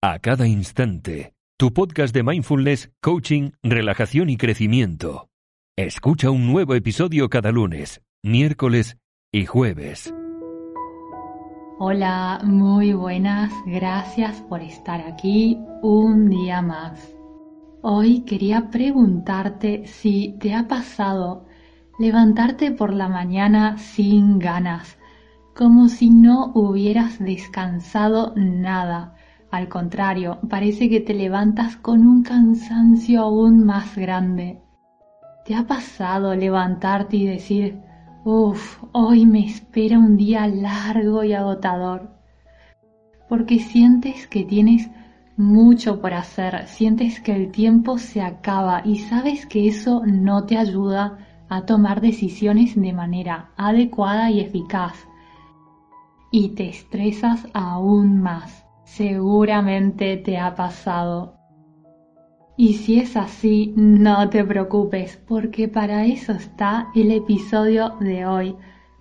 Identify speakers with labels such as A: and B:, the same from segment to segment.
A: a cada instante. Tu podcast de mindfulness, coaching, relajación y crecimiento. Escucha un nuevo episodio cada lunes, miércoles y jueves.
B: Hola, muy buenas, gracias por estar aquí un día más. Hoy quería preguntarte si te ha pasado levantarte por la mañana sin ganas, como si no hubieras descansado nada al contrario, parece que te levantas con un cansancio aún más grande. ¿Te ha pasado levantarte y decir, uff, hoy me espera un día largo y agotador? Porque sientes que tienes mucho por hacer, sientes que el tiempo se acaba y sabes que eso no te ayuda a tomar decisiones de manera adecuada y eficaz. Y te estresas aún más. Seguramente te ha pasado. Y si es así, no te preocupes, porque para eso está el episodio de hoy.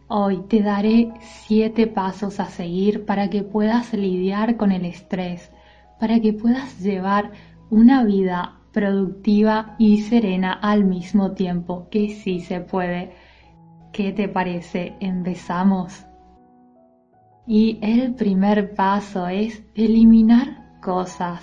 B: Hoy te daré siete pasos a seguir para que puedas lidiar con el estrés, para que puedas llevar una vida productiva y serena al mismo tiempo, que sí se puede. ¿Qué te parece? Empezamos. Y el primer paso es eliminar cosas.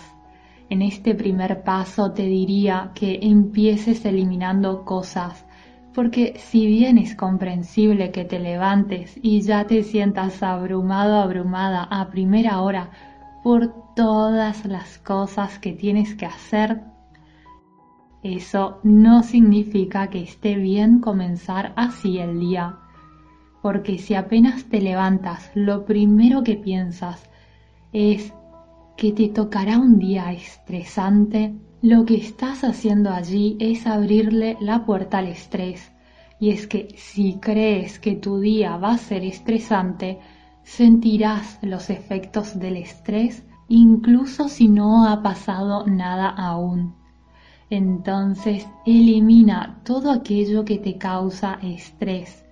B: En este primer paso te diría que empieces eliminando cosas, porque si bien es comprensible que te levantes y ya te sientas abrumado, abrumada a primera hora por todas las cosas que tienes que hacer, eso no significa que esté bien comenzar así el día porque si apenas te levantas, lo primero que piensas es que te tocará un día estresante, lo que estás haciendo allí es abrirle la puerta al estrés. Y es que si crees que tu día va a ser estresante, sentirás los efectos del estrés incluso si no ha pasado nada aún. Entonces elimina todo aquello que te causa estrés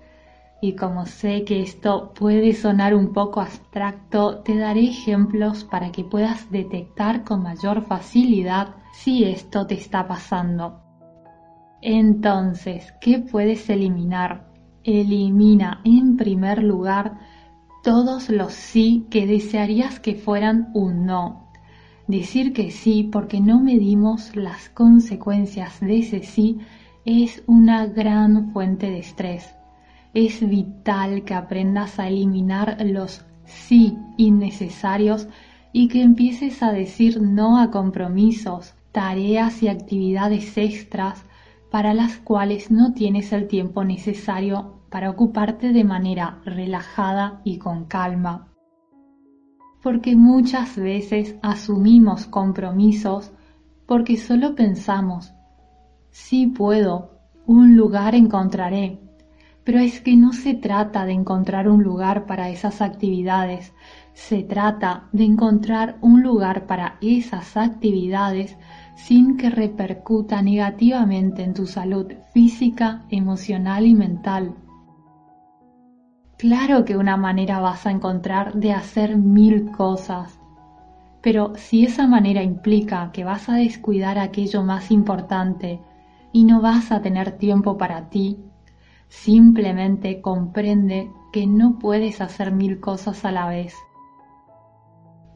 B: y como sé que esto puede sonar un poco abstracto, te daré ejemplos para que puedas detectar con mayor facilidad si esto te está pasando. Entonces, ¿qué puedes eliminar? Elimina en primer lugar todos los sí que desearías que fueran un no. Decir que sí porque no medimos las consecuencias de ese sí es una gran fuente de estrés es vital que aprendas a eliminar los sí innecesarios y que empieces a decir no a compromisos, tareas y actividades extras para las cuales no tienes el tiempo necesario para ocuparte de manera relajada y con calma. Porque muchas veces asumimos compromisos porque solo pensamos, sí puedo, un lugar encontraré, pero es que no se trata de encontrar un lugar para esas actividades, se trata de encontrar un lugar para esas actividades sin que repercuta negativamente en tu salud física, emocional y mental. Claro que una manera vas a encontrar de hacer mil cosas, pero si esa manera implica que vas a descuidar aquello más importante y no vas a tener tiempo para ti, Simplemente comprende que no puedes hacer mil cosas a la vez.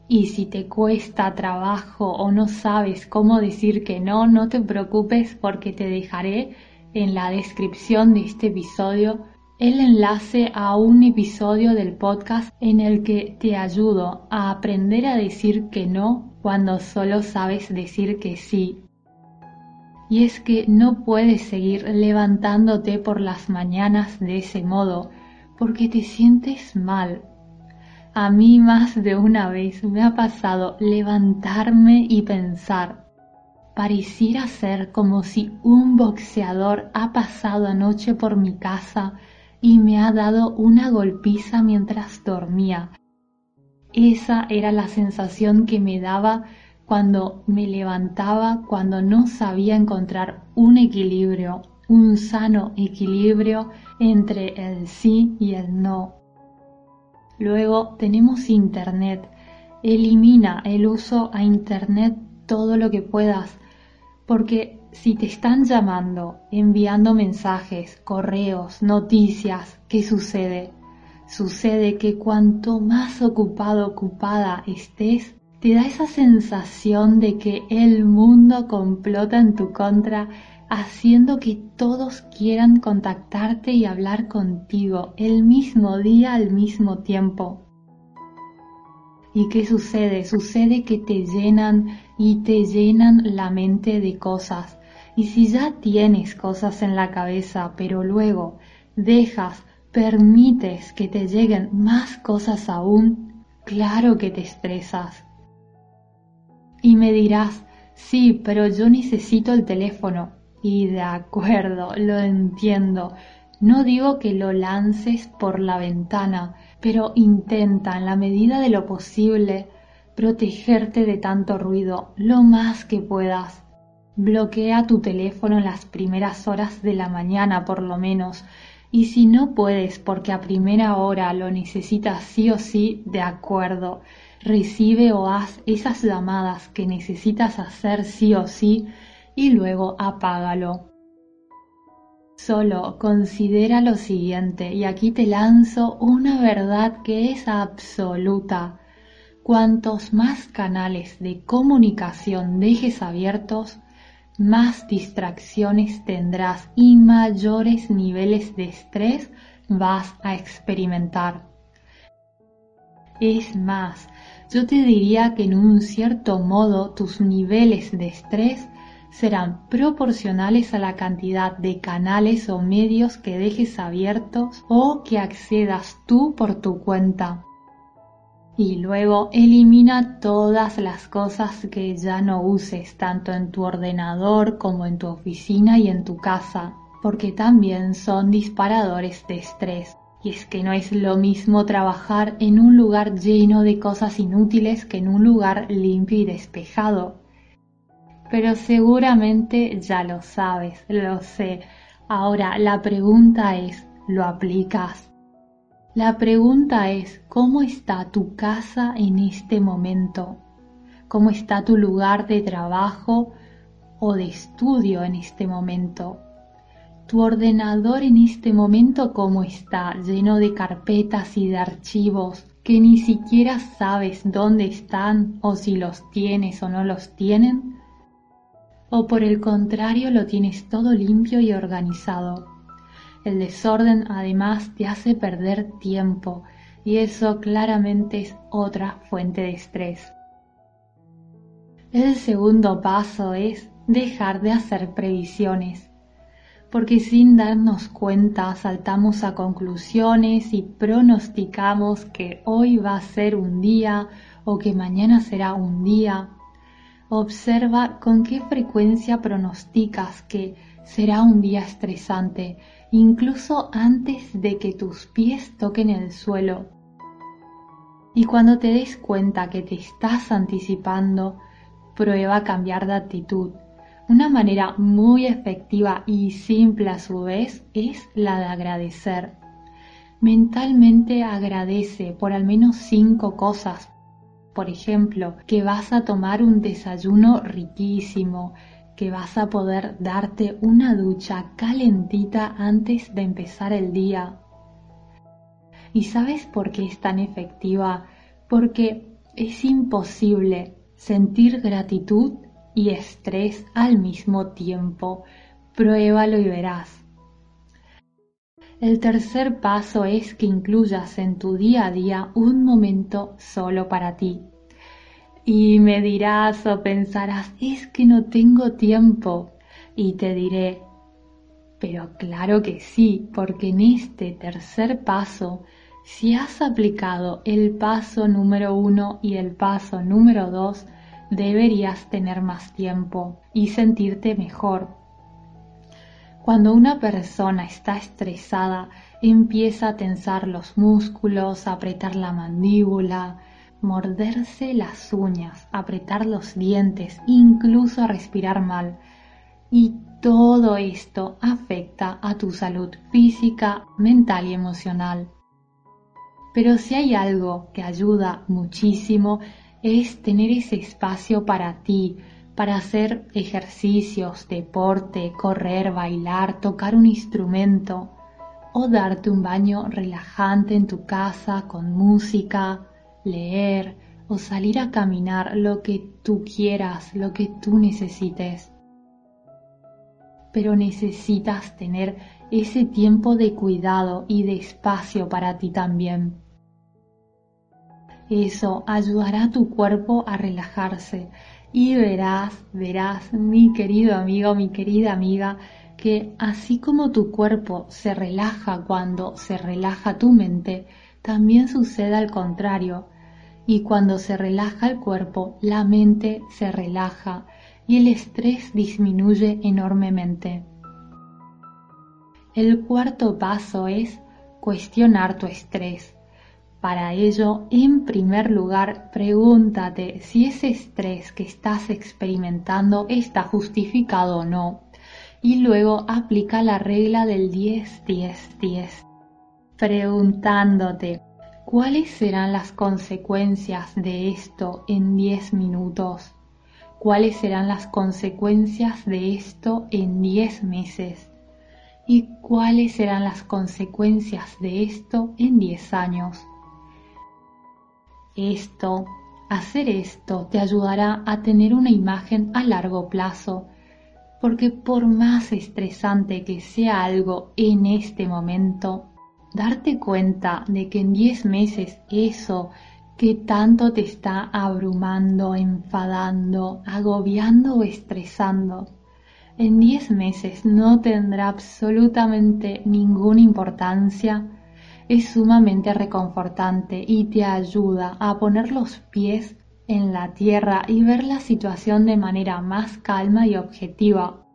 B: Y si te cuesta trabajo o no sabes cómo decir que no, no te preocupes porque te dejaré en la descripción de este episodio el enlace a un episodio del podcast en el que te ayudo a aprender a decir que no cuando solo sabes decir que sí y es que no puedes seguir levantándote por las mañanas de ese modo, porque te sientes mal. A mí más de una vez me ha pasado levantarme y pensar, pareciera ser como si un boxeador ha pasado anoche por mi casa y me ha dado una golpiza mientras dormía. Esa era la sensación que me daba cuando me levantaba, cuando no sabía encontrar un equilibrio, un sano equilibrio entre el sí y el no. Luego tenemos Internet, elimina el uso a Internet todo lo que puedas, porque si te están llamando, enviando mensajes, correos, noticias, ¿qué sucede? Sucede que cuanto más ocupado, ocupada estés, te da esa sensación de que el mundo complota en tu contra, haciendo que todos quieran contactarte y hablar contigo el mismo día al mismo tiempo. ¿Y qué sucede? Sucede que te llenan y te llenan la mente de cosas. Y si ya tienes cosas en la cabeza, pero luego dejas, permites que te lleguen más cosas aún, claro que te estresas. Y me dirás, sí, pero yo necesito el teléfono. Y de acuerdo, lo entiendo. No digo que lo lances por la ventana, pero intenta en la medida de lo posible protegerte de tanto ruido lo más que puedas. Bloquea tu teléfono en las primeras horas de la mañana por lo menos y si no puedes porque a primera hora lo necesitas sí o sí, de acuerdo, recibe o haz esas llamadas que necesitas hacer sí o sí y luego apágalo. Solo considera lo siguiente y aquí te lanzo una verdad que es absoluta. Cuantos más canales de comunicación dejes abiertos, más distracciones tendrás y mayores niveles de estrés vas a experimentar. Es más, yo te diría que en un cierto modo tus niveles de estrés serán proporcionales a la cantidad de canales o medios que dejes abiertos o que accedas tú por tu cuenta. Y luego elimina todas las cosas que ya no uses, tanto en tu ordenador como en tu oficina y en tu casa, porque también son disparadores de estrés. Es que no es lo mismo trabajar en un lugar lleno de cosas inútiles que en un lugar limpio y despejado pero seguramente ya lo sabes, lo sé. Ahora, la pregunta es, ¿lo aplicas? La pregunta es, ¿cómo está tu casa en este momento? ¿Cómo está tu lugar de trabajo o de estudio en este momento? ¿Tu ordenador en este momento cómo está? Lleno de carpetas y de archivos que ni siquiera sabes dónde están o si los tienes o no los tienen o por el contrario lo tienes todo limpio y organizado. El desorden además te hace perder tiempo y eso claramente es otra fuente de estrés. El segundo paso es dejar de hacer previsiones, porque sin darnos cuenta saltamos a conclusiones y pronosticamos que hoy va a ser un día o que mañana será un día Observa con qué frecuencia pronosticas que será un día estresante, incluso antes de que tus pies toquen el suelo. Y cuando te des cuenta que te estás anticipando, prueba a cambiar de actitud. Una manera muy efectiva y simple a su vez es la de agradecer. Mentalmente agradece por al menos cinco cosas por ejemplo, que vas a tomar un desayuno riquísimo, que vas a poder darte una ducha calentita antes de empezar el día. ¿Y sabes por qué es tan efectiva? Porque es imposible sentir gratitud y estrés al mismo tiempo. Pruébalo y verás. El tercer paso es que incluyas en tu día a día un momento solo para ti. Y me dirás o pensarás, es que no tengo tiempo. Y te diré, pero claro que sí, porque en este tercer paso, si has aplicado el paso número uno y el paso número dos, deberías tener más tiempo y sentirte mejor cuando una persona está estresada, empieza a tensar los músculos, a apretar la mandíbula, morderse las uñas, apretar los dientes, incluso a respirar mal. Y todo esto afecta a tu salud física, mental y emocional. Pero si hay algo que ayuda muchísimo es tener ese espacio para ti, para hacer ejercicios, deporte, correr, bailar, tocar un instrumento o darte un baño relajante en tu casa con música, leer o salir a caminar lo que tú quieras, lo que tú necesites. Pero necesitas tener ese tiempo de cuidado y de espacio para ti también. Eso ayudará a tu cuerpo a relajarse y verás, verás, mi querido amigo, mi querida amiga, que así como tu cuerpo se relaja cuando se relaja tu mente, también sucede al contrario. Y cuando se relaja el cuerpo, la mente se relaja y el estrés disminuye enormemente. El cuarto paso es cuestionar tu estrés. Para ello, en primer lugar, pregúntate si ese estrés que estás experimentando está justificado o no. Y luego aplica la regla del 10-10-10, preguntándote cuáles serán las consecuencias de esto en 10 minutos, cuáles serán las consecuencias de esto en 10 meses y cuáles serán las consecuencias de esto en 10 años. Esto, hacer esto te ayudará a tener una imagen a largo plazo, porque por más estresante que sea algo en este momento, darte cuenta de que en 10 meses eso que tanto te está abrumando, enfadando, agobiando o estresando, en 10 meses no tendrá absolutamente ninguna importancia, es sumamente reconfortante y te ayuda a poner los pies en la tierra y ver la situación de manera más calma y objetiva.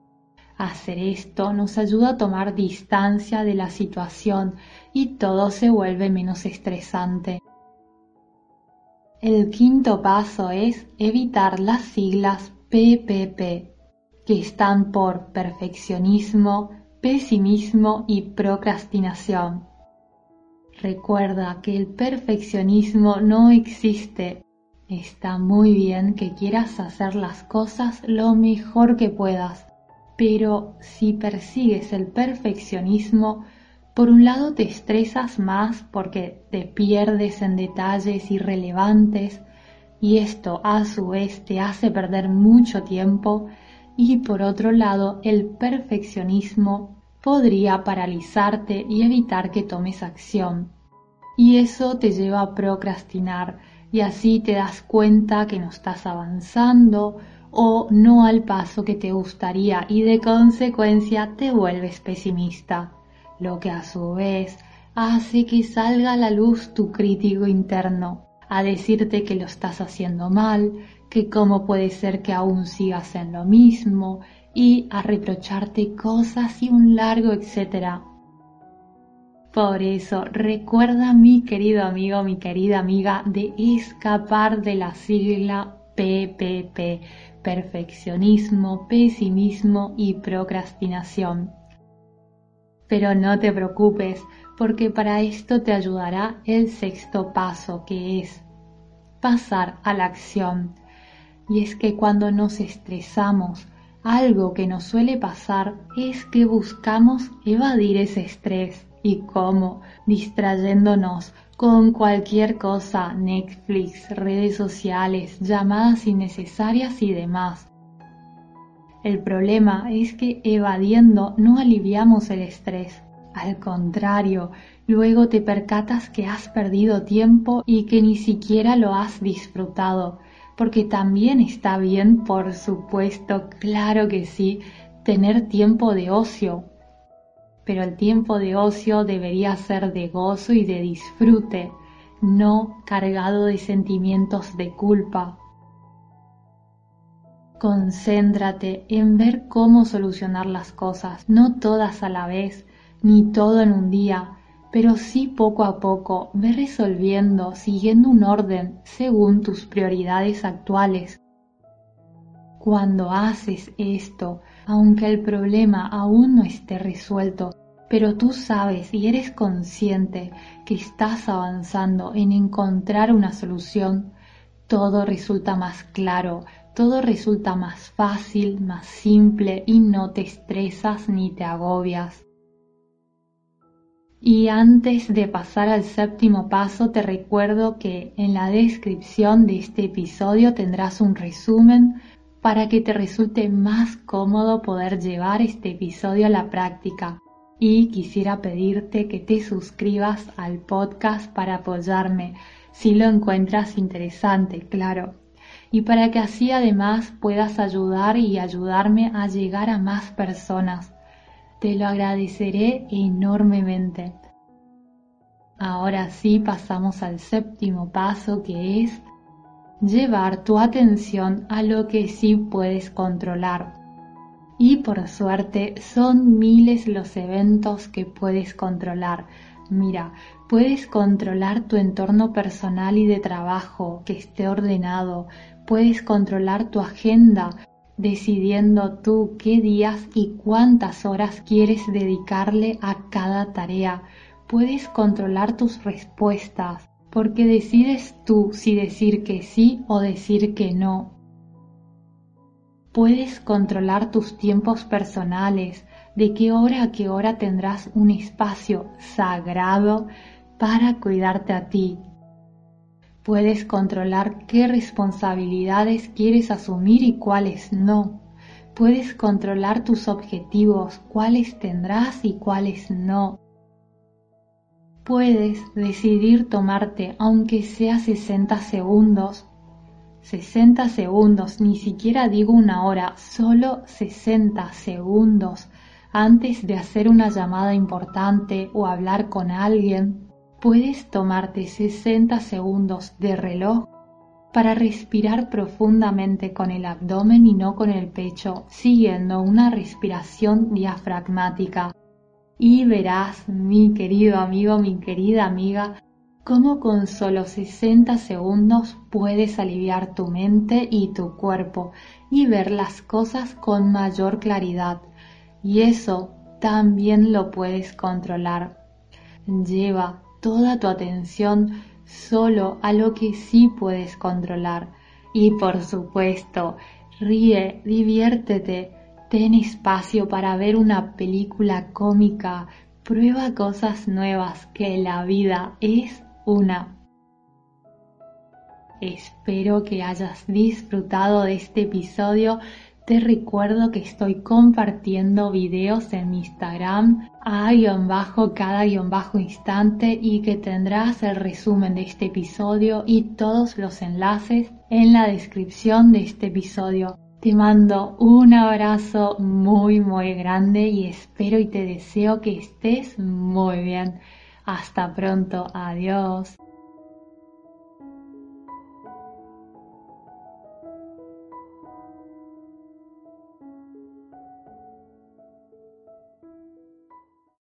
B: Hacer esto nos ayuda a tomar distancia de la situación y todo se vuelve menos estresante. El quinto paso es evitar las siglas PPP que están por perfeccionismo, pesimismo y procrastinación. Recuerda que el perfeccionismo no existe. Está muy bien que quieras hacer las cosas lo mejor que puedas, pero si persigues el perfeccionismo, por un lado te estresas más porque te pierdes en detalles irrelevantes y esto a su vez te hace perder mucho tiempo y por otro lado el perfeccionismo podría paralizarte y evitar que tomes acción. Y eso te lleva a procrastinar y así te das cuenta que no estás avanzando o no al paso que te gustaría y de consecuencia te vuelves pesimista, lo que a su vez hace que salga a la luz tu crítico interno a decirte que lo estás haciendo mal, que cómo puede ser que aún sigas en lo mismo y a reprocharte cosas y un largo etcétera. Por eso, recuerda mi querido amigo, mi querida amiga, de escapar de la sigla PPP, perfeccionismo, pesimismo y procrastinación. Pero no te preocupes, porque para esto te ayudará el sexto paso, que es pasar a la acción y es que cuando nos estresamos, algo que nos suele pasar es que buscamos evadir ese estrés. ¿Y cómo? Distrayéndonos con cualquier cosa, Netflix, redes sociales, llamadas innecesarias y demás. El problema es que evadiendo no aliviamos el estrés. Al contrario, luego te percatas que has perdido tiempo y que ni siquiera lo has disfrutado porque también está bien, por supuesto, claro que sí, tener tiempo de ocio, pero el tiempo de ocio debería ser de gozo y de disfrute, no cargado de sentimientos de culpa. Concéntrate en ver cómo solucionar las cosas, no todas a la vez, ni todo en un día, pero sí poco a poco ve resolviendo siguiendo un orden según tus prioridades actuales. Cuando haces esto, aunque el problema aún no esté resuelto, pero tú sabes y eres consciente que estás avanzando en encontrar una solución, todo resulta más claro, todo resulta más fácil, más simple y no te estresas ni te agobias. Y antes de pasar al séptimo paso, te recuerdo que en la descripción de este episodio tendrás un resumen para que te resulte más cómodo poder llevar este episodio a la práctica. Y quisiera pedirte que te suscribas al podcast para apoyarme, si lo encuentras interesante, claro. Y para que así además puedas ayudar y ayudarme a llegar a más personas te lo agradeceré enormemente. Ahora sí pasamos al séptimo paso que es llevar tu atención a lo que sí puedes controlar. Y por suerte son miles los eventos que puedes controlar. Mira, puedes controlar tu entorno personal y de trabajo, que esté ordenado. Puedes controlar tu agenda, decidiendo tú qué días y cuántas horas quieres dedicarle a cada tarea. Puedes controlar tus respuestas porque decides tú si decir que sí o decir que no. Puedes controlar tus tiempos personales, de qué hora a qué hora tendrás un espacio sagrado para cuidarte a ti, Puedes controlar qué responsabilidades quieres asumir y cuáles no. Puedes controlar tus objetivos, cuáles tendrás y cuáles no. Puedes decidir tomarte, aunque sea 60 segundos, 60 segundos, ni siquiera digo una hora, solo 60 segundos antes de hacer una llamada importante o hablar con alguien puedes tomarte 60 segundos de reloj para respirar profundamente con el abdomen y no con el pecho, siguiendo una respiración diafragmática. Y verás, mi querido amigo, mi querida amiga, cómo con solo 60 segundos puedes aliviar tu mente y tu cuerpo y ver las cosas con mayor claridad. Y eso también lo puedes controlar. Lleva toda tu atención solo a lo que sí puedes controlar. Y por supuesto, ríe, diviértete, ten espacio para ver una película cómica, prueba cosas nuevas, que la vida es una. Espero que hayas disfrutado de este episodio te recuerdo que estoy compartiendo videos en Instagram a guion bajo cada guion bajo instante y que tendrás el resumen de este episodio y todos los enlaces en la descripción de este episodio. Te mando un abrazo muy muy grande y espero y te deseo que estés muy bien. Hasta pronto, adiós.